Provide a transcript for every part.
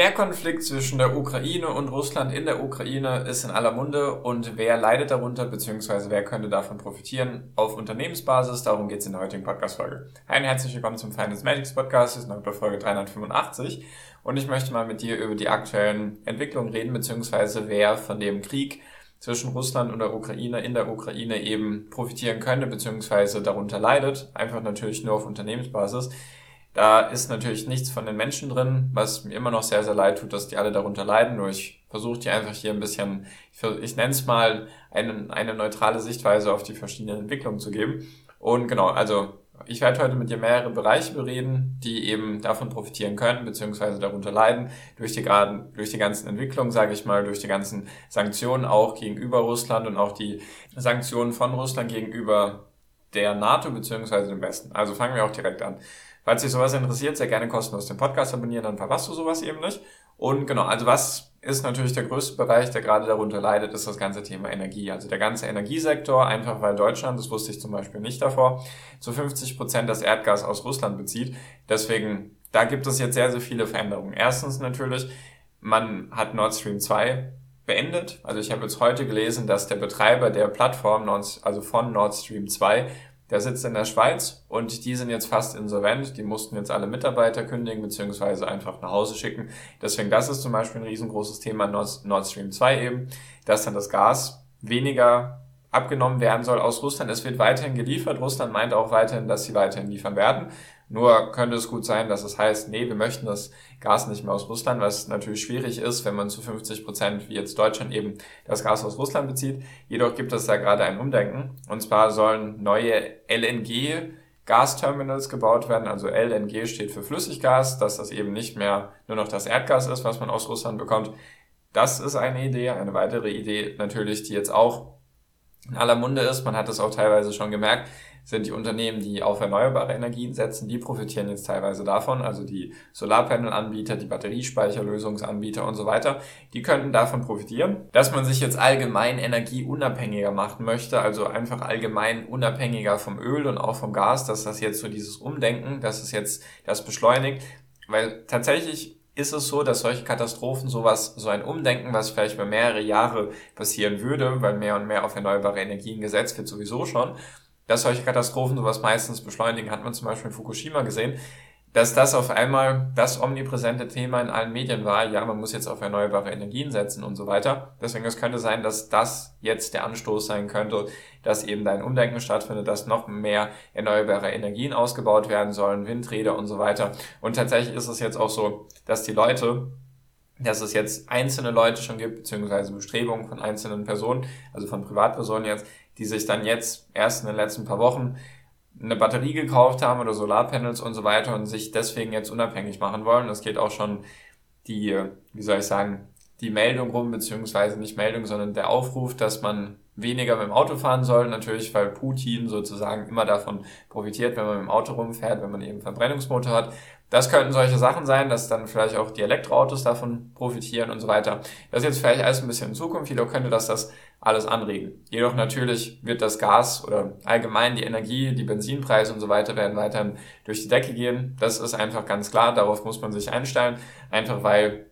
Der Konflikt zwischen der Ukraine und Russland in der Ukraine ist in aller Munde und wer leidet darunter, beziehungsweise wer könnte davon profitieren auf Unternehmensbasis, darum geht es in der heutigen Podcast-Folge. Und herzlich willkommen zum Finance Magics Podcast, das ist noch bei Folge 385 und ich möchte mal mit dir über die aktuellen Entwicklungen reden, beziehungsweise wer von dem Krieg zwischen Russland und der Ukraine in der Ukraine eben profitieren könnte, beziehungsweise darunter leidet, einfach natürlich nur auf Unternehmensbasis. Da ist natürlich nichts von den Menschen drin, was mir immer noch sehr, sehr leid tut, dass die alle darunter leiden. Nur ich versuche dir einfach hier ein bisschen, ich, ich nenne es mal, eine, eine neutrale Sichtweise auf die verschiedenen Entwicklungen zu geben. Und genau, also ich werde heute mit dir mehrere Bereiche bereden, die eben davon profitieren können, beziehungsweise darunter leiden, durch die, gerade, durch die ganzen Entwicklungen, sage ich mal, durch die ganzen Sanktionen auch gegenüber Russland und auch die Sanktionen von Russland gegenüber der NATO beziehungsweise dem Westen. Also fangen wir auch direkt an. Falls dich sowas interessiert, sehr gerne kostenlos den Podcast abonnieren, dann verpasst du sowas eben nicht. Und genau, also was ist natürlich der größte Bereich, der gerade darunter leidet, ist das ganze Thema Energie. Also der ganze Energiesektor, einfach weil Deutschland, das wusste ich zum Beispiel nicht davor, zu 50 Prozent das Erdgas aus Russland bezieht. Deswegen, da gibt es jetzt sehr, sehr viele Veränderungen. Erstens natürlich, man hat Nord Stream 2 beendet. Also ich habe jetzt heute gelesen, dass der Betreiber der Plattform, also von Nord Stream 2, der sitzt in der Schweiz und die sind jetzt fast insolvent. Die mussten jetzt alle Mitarbeiter kündigen beziehungsweise einfach nach Hause schicken. Deswegen, das ist zum Beispiel ein riesengroßes Thema Nord, Nord Stream 2 eben, dass dann das Gas weniger abgenommen werden soll aus Russland. Es wird weiterhin geliefert. Russland meint auch weiterhin, dass sie weiterhin liefern werden. Nur könnte es gut sein, dass es heißt, nee, wir möchten das Gas nicht mehr aus Russland, was natürlich schwierig ist, wenn man zu 50 Prozent, wie jetzt Deutschland eben, das Gas aus Russland bezieht. Jedoch gibt es da gerade ein Umdenken. Und zwar sollen neue LNG Gasterminals gebaut werden. Also LNG steht für Flüssiggas, dass das eben nicht mehr nur noch das Erdgas ist, was man aus Russland bekommt. Das ist eine Idee. Eine weitere Idee natürlich, die jetzt auch in aller Munde ist. Man hat es auch teilweise schon gemerkt sind die Unternehmen, die auf erneuerbare Energien setzen, die profitieren jetzt teilweise davon, also die Solarpanel-Anbieter, die Batteriespeicherlösungsanbieter und so weiter, die könnten davon profitieren. Dass man sich jetzt allgemein energieunabhängiger machen möchte, also einfach allgemein unabhängiger vom Öl und auch vom Gas, dass das jetzt so dieses Umdenken, dass es jetzt das beschleunigt, weil tatsächlich ist es so, dass solche Katastrophen sowas, so ein Umdenken, was vielleicht über mehrere Jahre passieren würde, weil mehr und mehr auf erneuerbare Energien gesetzt wird sowieso schon, dass solche Katastrophen sowas meistens beschleunigen, hat man zum Beispiel in Fukushima gesehen, dass das auf einmal das omnipräsente Thema in allen Medien war, ja, man muss jetzt auf erneuerbare Energien setzen und so weiter. Deswegen es könnte sein, dass das jetzt der Anstoß sein könnte, dass eben da ein Umdenken stattfindet, dass noch mehr erneuerbare Energien ausgebaut werden sollen, Windräder und so weiter. Und tatsächlich ist es jetzt auch so, dass die Leute dass es jetzt einzelne Leute schon gibt, beziehungsweise Bestrebungen von einzelnen Personen, also von Privatpersonen jetzt, die sich dann jetzt erst in den letzten paar Wochen eine Batterie gekauft haben oder Solarpanels und so weiter und sich deswegen jetzt unabhängig machen wollen. Das geht auch schon die, wie soll ich sagen, die Meldung rum, beziehungsweise nicht Meldung, sondern der Aufruf, dass man weniger mit dem Auto fahren soll. Natürlich, weil Putin sozusagen immer davon profitiert, wenn man mit dem Auto rumfährt, wenn man eben Verbrennungsmotor hat. Das könnten solche Sachen sein, dass dann vielleicht auch die Elektroautos davon profitieren und so weiter. Das ist jetzt vielleicht alles ein bisschen in Zukunft, jedoch könnte das das alles anregen. Jedoch natürlich wird das Gas oder allgemein die Energie, die Benzinpreise und so weiter werden weiterhin durch die Decke gehen. Das ist einfach ganz klar, darauf muss man sich einstellen, einfach weil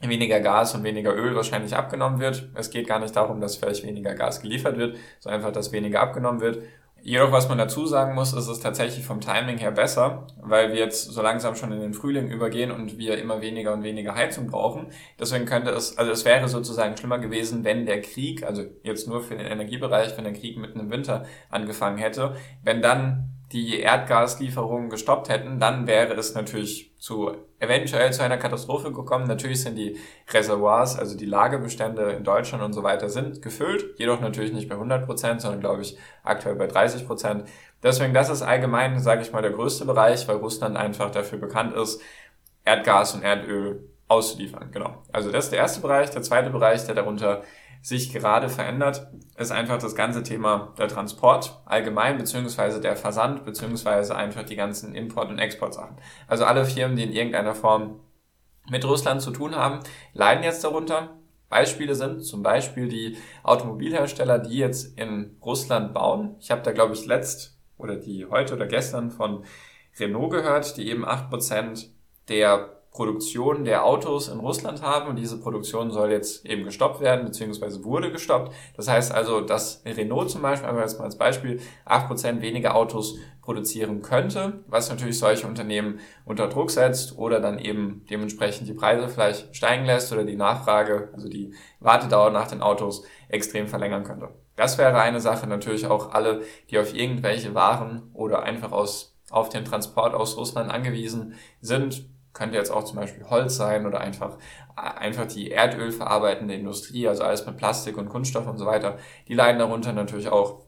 weniger Gas und weniger Öl wahrscheinlich abgenommen wird. Es geht gar nicht darum, dass vielleicht weniger Gas geliefert wird, sondern einfach, dass weniger abgenommen wird. Jedoch, was man dazu sagen muss, ist es tatsächlich vom Timing her besser, weil wir jetzt so langsam schon in den Frühling übergehen und wir immer weniger und weniger Heizung brauchen. Deswegen könnte es, also es wäre sozusagen schlimmer gewesen, wenn der Krieg, also jetzt nur für den Energiebereich, wenn der Krieg mitten im Winter angefangen hätte, wenn dann die Erdgaslieferungen gestoppt hätten, dann wäre es natürlich zu eventuell zu einer Katastrophe gekommen. Natürlich sind die Reservoirs, also die Lagebestände in Deutschland und so weiter, sind gefüllt, jedoch natürlich nicht bei 100 Prozent, sondern glaube ich aktuell bei 30 Prozent. Deswegen, das ist allgemein, sage ich mal, der größte Bereich, weil Russland einfach dafür bekannt ist, Erdgas und Erdöl auszuliefern. Genau. Also das ist der erste Bereich. Der zweite Bereich, der darunter sich gerade verändert, ist einfach das ganze Thema der Transport allgemein, beziehungsweise der Versand, beziehungsweise einfach die ganzen Import- und Exportsachen. Also alle Firmen, die in irgendeiner Form mit Russland zu tun haben, leiden jetzt darunter. Beispiele sind zum Beispiel die Automobilhersteller, die jetzt in Russland bauen. Ich habe da, glaube ich, letzt oder die heute oder gestern von Renault gehört, die eben acht Prozent der Produktion der Autos in Russland haben und diese Produktion soll jetzt eben gestoppt werden, beziehungsweise wurde gestoppt. Das heißt also, dass Renault zum Beispiel, aber jetzt mal als Beispiel, acht Prozent weniger Autos produzieren könnte, was natürlich solche Unternehmen unter Druck setzt oder dann eben dementsprechend die Preise vielleicht steigen lässt oder die Nachfrage, also die Wartedauer nach den Autos extrem verlängern könnte. Das wäre eine Sache, natürlich auch alle, die auf irgendwelche Waren oder einfach aus, auf den Transport aus Russland angewiesen sind, könnte jetzt auch zum Beispiel Holz sein oder einfach, einfach die Erdöl verarbeitende Industrie, also alles mit Plastik und Kunststoff und so weiter, die leiden darunter natürlich auch.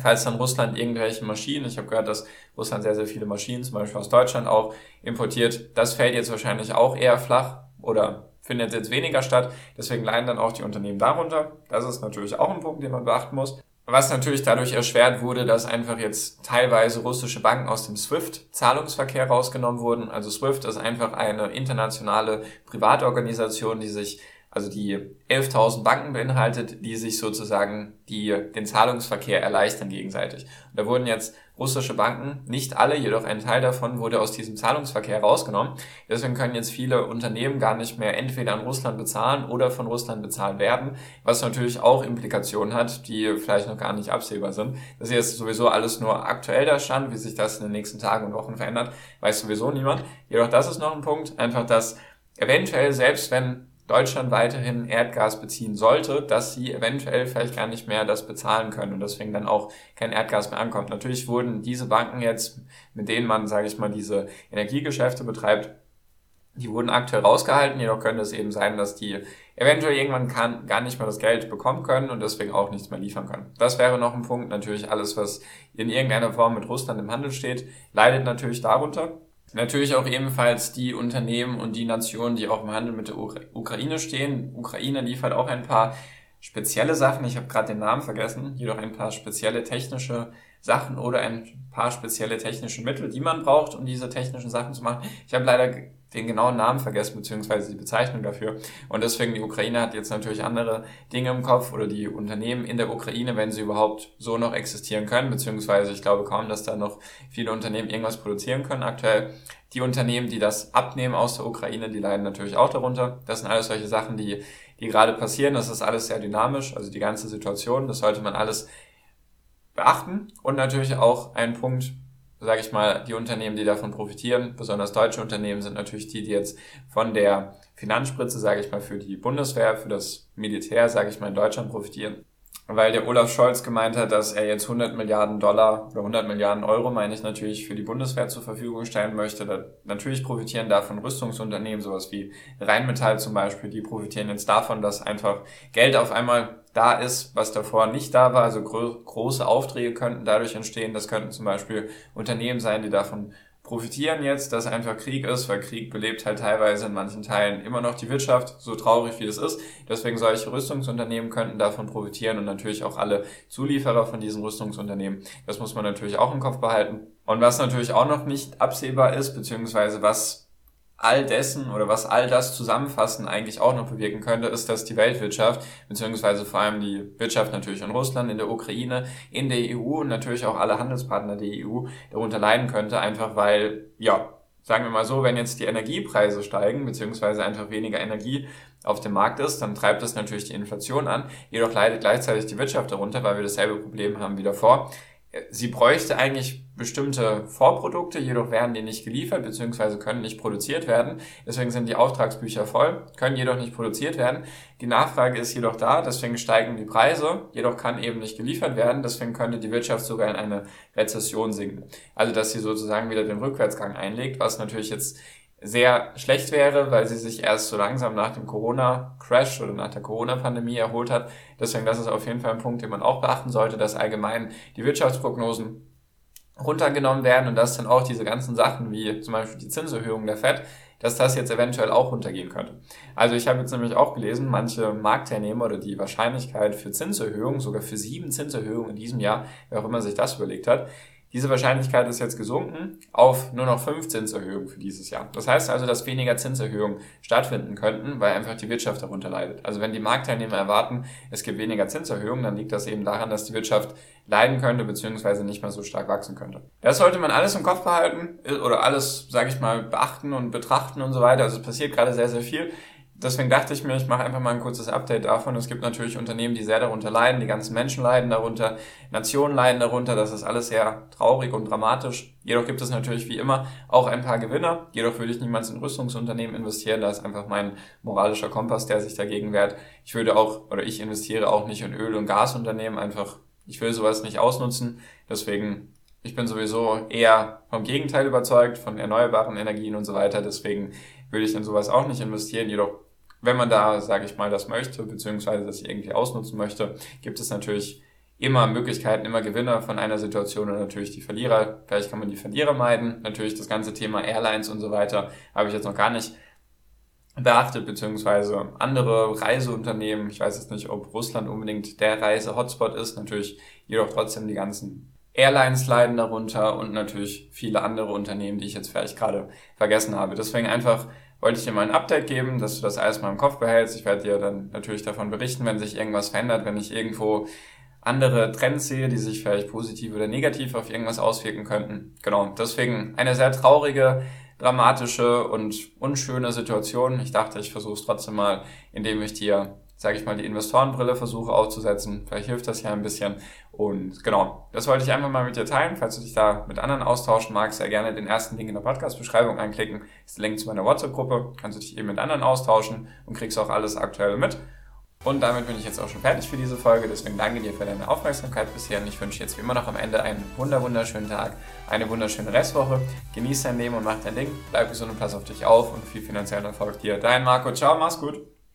Falls dann Russland irgendwelche Maschinen, ich habe gehört, dass Russland sehr, sehr viele Maschinen, zum Beispiel aus Deutschland auch, importiert, das fällt jetzt wahrscheinlich auch eher flach oder findet jetzt weniger statt. Deswegen leiden dann auch die Unternehmen darunter. Das ist natürlich auch ein Punkt, den man beachten muss. Was natürlich dadurch erschwert wurde, dass einfach jetzt teilweise russische Banken aus dem SWIFT-Zahlungsverkehr rausgenommen wurden. Also SWIFT ist einfach eine internationale Privatorganisation, die sich also die 11.000 Banken beinhaltet, die sich sozusagen die, den Zahlungsverkehr erleichtern gegenseitig. Und da wurden jetzt russische Banken, nicht alle, jedoch ein Teil davon wurde aus diesem Zahlungsverkehr rausgenommen. Deswegen können jetzt viele Unternehmen gar nicht mehr entweder an Russland bezahlen oder von Russland bezahlt werden, was natürlich auch Implikationen hat, die vielleicht noch gar nicht absehbar sind. Das ist jetzt sowieso alles nur aktuell der Stand, wie sich das in den nächsten Tagen und Wochen verändert, weiß sowieso niemand. Jedoch das ist noch ein Punkt, einfach dass eventuell selbst wenn Deutschland weiterhin Erdgas beziehen sollte, dass sie eventuell vielleicht gar nicht mehr das bezahlen können und deswegen dann auch kein Erdgas mehr ankommt. Natürlich wurden diese Banken jetzt, mit denen man, sage ich mal, diese Energiegeschäfte betreibt, die wurden aktuell rausgehalten, jedoch könnte es eben sein, dass die eventuell irgendwann kann, gar nicht mehr das Geld bekommen können und deswegen auch nichts mehr liefern können. Das wäre noch ein Punkt. Natürlich alles, was in irgendeiner Form mit Russland im Handel steht, leidet natürlich darunter. Natürlich auch ebenfalls die Unternehmen und die Nationen, die auch im Handel mit der Ukraine stehen. Ukraine liefert auch ein paar spezielle Sachen. Ich habe gerade den Namen vergessen. Jedoch ein paar spezielle technische Sachen oder ein paar spezielle technische Mittel, die man braucht, um diese technischen Sachen zu machen. Ich habe leider den genauen Namen vergessen, beziehungsweise die Bezeichnung dafür. Und deswegen, die Ukraine hat jetzt natürlich andere Dinge im Kopf oder die Unternehmen in der Ukraine, wenn sie überhaupt so noch existieren können, beziehungsweise ich glaube kaum, dass da noch viele Unternehmen irgendwas produzieren können aktuell. Die Unternehmen, die das abnehmen aus der Ukraine, die leiden natürlich auch darunter. Das sind alles solche Sachen, die, die gerade passieren. Das ist alles sehr dynamisch, also die ganze Situation. Das sollte man alles beachten. Und natürlich auch ein Punkt, sage ich mal, die Unternehmen, die davon profitieren, besonders deutsche Unternehmen, sind natürlich die, die jetzt von der Finanzspritze, sage ich mal, für die Bundeswehr, für das Militär, sage ich mal, in Deutschland profitieren weil der Olaf Scholz gemeint hat, dass er jetzt 100 Milliarden Dollar oder 100 Milliarden Euro, meine ich natürlich, für die Bundeswehr zur Verfügung stellen möchte. Da, natürlich profitieren davon Rüstungsunternehmen, sowas wie Rheinmetall zum Beispiel, die profitieren jetzt davon, dass einfach Geld auf einmal da ist, was davor nicht da war. Also gro große Aufträge könnten dadurch entstehen. Das könnten zum Beispiel Unternehmen sein, die davon profitieren jetzt, dass einfach Krieg ist, weil Krieg belebt halt teilweise in manchen Teilen immer noch die Wirtschaft, so traurig wie es ist. Deswegen solche Rüstungsunternehmen könnten davon profitieren und natürlich auch alle Zulieferer von diesen Rüstungsunternehmen. Das muss man natürlich auch im Kopf behalten. Und was natürlich auch noch nicht absehbar ist, beziehungsweise was all dessen oder was all das zusammenfassen eigentlich auch noch bewirken könnte, ist, dass die Weltwirtschaft, beziehungsweise vor allem die Wirtschaft natürlich in Russland, in der Ukraine, in der EU und natürlich auch alle Handelspartner der EU darunter leiden könnte, einfach weil, ja, sagen wir mal so, wenn jetzt die Energiepreise steigen, beziehungsweise einfach weniger Energie auf dem Markt ist, dann treibt das natürlich die Inflation an. Jedoch leidet gleichzeitig die Wirtschaft darunter, weil wir dasselbe Problem haben wie davor sie bräuchte eigentlich bestimmte Vorprodukte, jedoch werden die nicht geliefert bzw. können nicht produziert werden. Deswegen sind die Auftragsbücher voll, können jedoch nicht produziert werden. Die Nachfrage ist jedoch da, deswegen steigen die Preise, jedoch kann eben nicht geliefert werden, deswegen könnte die Wirtschaft sogar in eine Rezession sinken. Also dass sie sozusagen wieder den Rückwärtsgang einlegt, was natürlich jetzt sehr schlecht wäre, weil sie sich erst so langsam nach dem Corona-Crash oder nach der Corona-Pandemie erholt hat. Deswegen, das ist auf jeden Fall ein Punkt, den man auch beachten sollte, dass allgemein die Wirtschaftsprognosen runtergenommen werden und dass dann auch diese ganzen Sachen wie zum Beispiel die Zinserhöhung der FED dass das jetzt eventuell auch runtergehen könnte. Also ich habe jetzt nämlich auch gelesen, manche Marktteilnehmer oder die Wahrscheinlichkeit für Zinserhöhungen, sogar für sieben Zinserhöhungen in diesem Jahr, wer auch immer sich das überlegt hat, diese Wahrscheinlichkeit ist jetzt gesunken auf nur noch fünf Zinserhöhungen für dieses Jahr. Das heißt also, dass weniger Zinserhöhungen stattfinden könnten, weil einfach die Wirtschaft darunter leidet. Also wenn die Marktteilnehmer erwarten, es gibt weniger Zinserhöhungen, dann liegt das eben daran, dass die Wirtschaft leiden könnte beziehungsweise nicht mehr so stark wachsen könnte. Das sollte man alles im Kopf behalten oder alles, sage ich mal, beachten und betrachten und so weiter. Also es passiert gerade sehr, sehr viel deswegen dachte ich mir, ich mache einfach mal ein kurzes Update davon. Es gibt natürlich Unternehmen, die sehr darunter leiden, die ganzen Menschen leiden darunter, Nationen leiden darunter, das ist alles sehr traurig und dramatisch. Jedoch gibt es natürlich wie immer auch ein paar Gewinner. Jedoch würde ich niemals in Rüstungsunternehmen investieren, da ist einfach mein moralischer Kompass, der sich dagegen wehrt. Ich würde auch, oder ich investiere auch nicht in Öl- und Gasunternehmen, einfach, ich will sowas nicht ausnutzen. Deswegen ich bin sowieso eher vom Gegenteil überzeugt, von erneuerbaren Energien und so weiter. Deswegen würde ich in sowas auch nicht investieren. Jedoch wenn man da, sage ich mal, das möchte, beziehungsweise das irgendwie ausnutzen möchte, gibt es natürlich immer Möglichkeiten, immer Gewinner von einer Situation und natürlich die Verlierer. Vielleicht kann man die Verlierer meiden. Natürlich das ganze Thema Airlines und so weiter habe ich jetzt noch gar nicht beachtet, beziehungsweise andere Reiseunternehmen. Ich weiß jetzt nicht, ob Russland unbedingt der Reise-Hotspot ist. Natürlich jedoch trotzdem die ganzen Airlines leiden darunter und natürlich viele andere Unternehmen, die ich jetzt vielleicht gerade vergessen habe. Deswegen einfach wollte ich dir mal ein Update geben, dass du das alles mal im Kopf behältst. Ich werde dir dann natürlich davon berichten, wenn sich irgendwas verändert, wenn ich irgendwo andere Trends sehe, die sich vielleicht positiv oder negativ auf irgendwas auswirken könnten. Genau, deswegen eine sehr traurige, dramatische und unschöne Situation. Ich dachte, ich versuche es trotzdem mal, indem ich dir sage ich mal, die Investorenbrille versuche aufzusetzen. Vielleicht hilft das ja ein bisschen. Und genau, das wollte ich einfach mal mit dir teilen. Falls du dich da mit anderen austauschen magst, sehr gerne den ersten Link in der Podcast-Beschreibung anklicken. Ist der Link zu meiner WhatsApp-Gruppe. Kannst du dich eben mit anderen austauschen und kriegst auch alles Aktuelle mit. Und damit bin ich jetzt auch schon fertig für diese Folge. Deswegen danke dir für deine Aufmerksamkeit bisher. Und ich wünsche jetzt wie immer noch am Ende einen wunder wunderschönen Tag, eine wunderschöne Restwoche. Genieß dein Leben und mach dein Ding. Bleib gesund und pass auf dich auf und viel finanziellen Erfolg dir. Dein Marco. Ciao, mach's gut.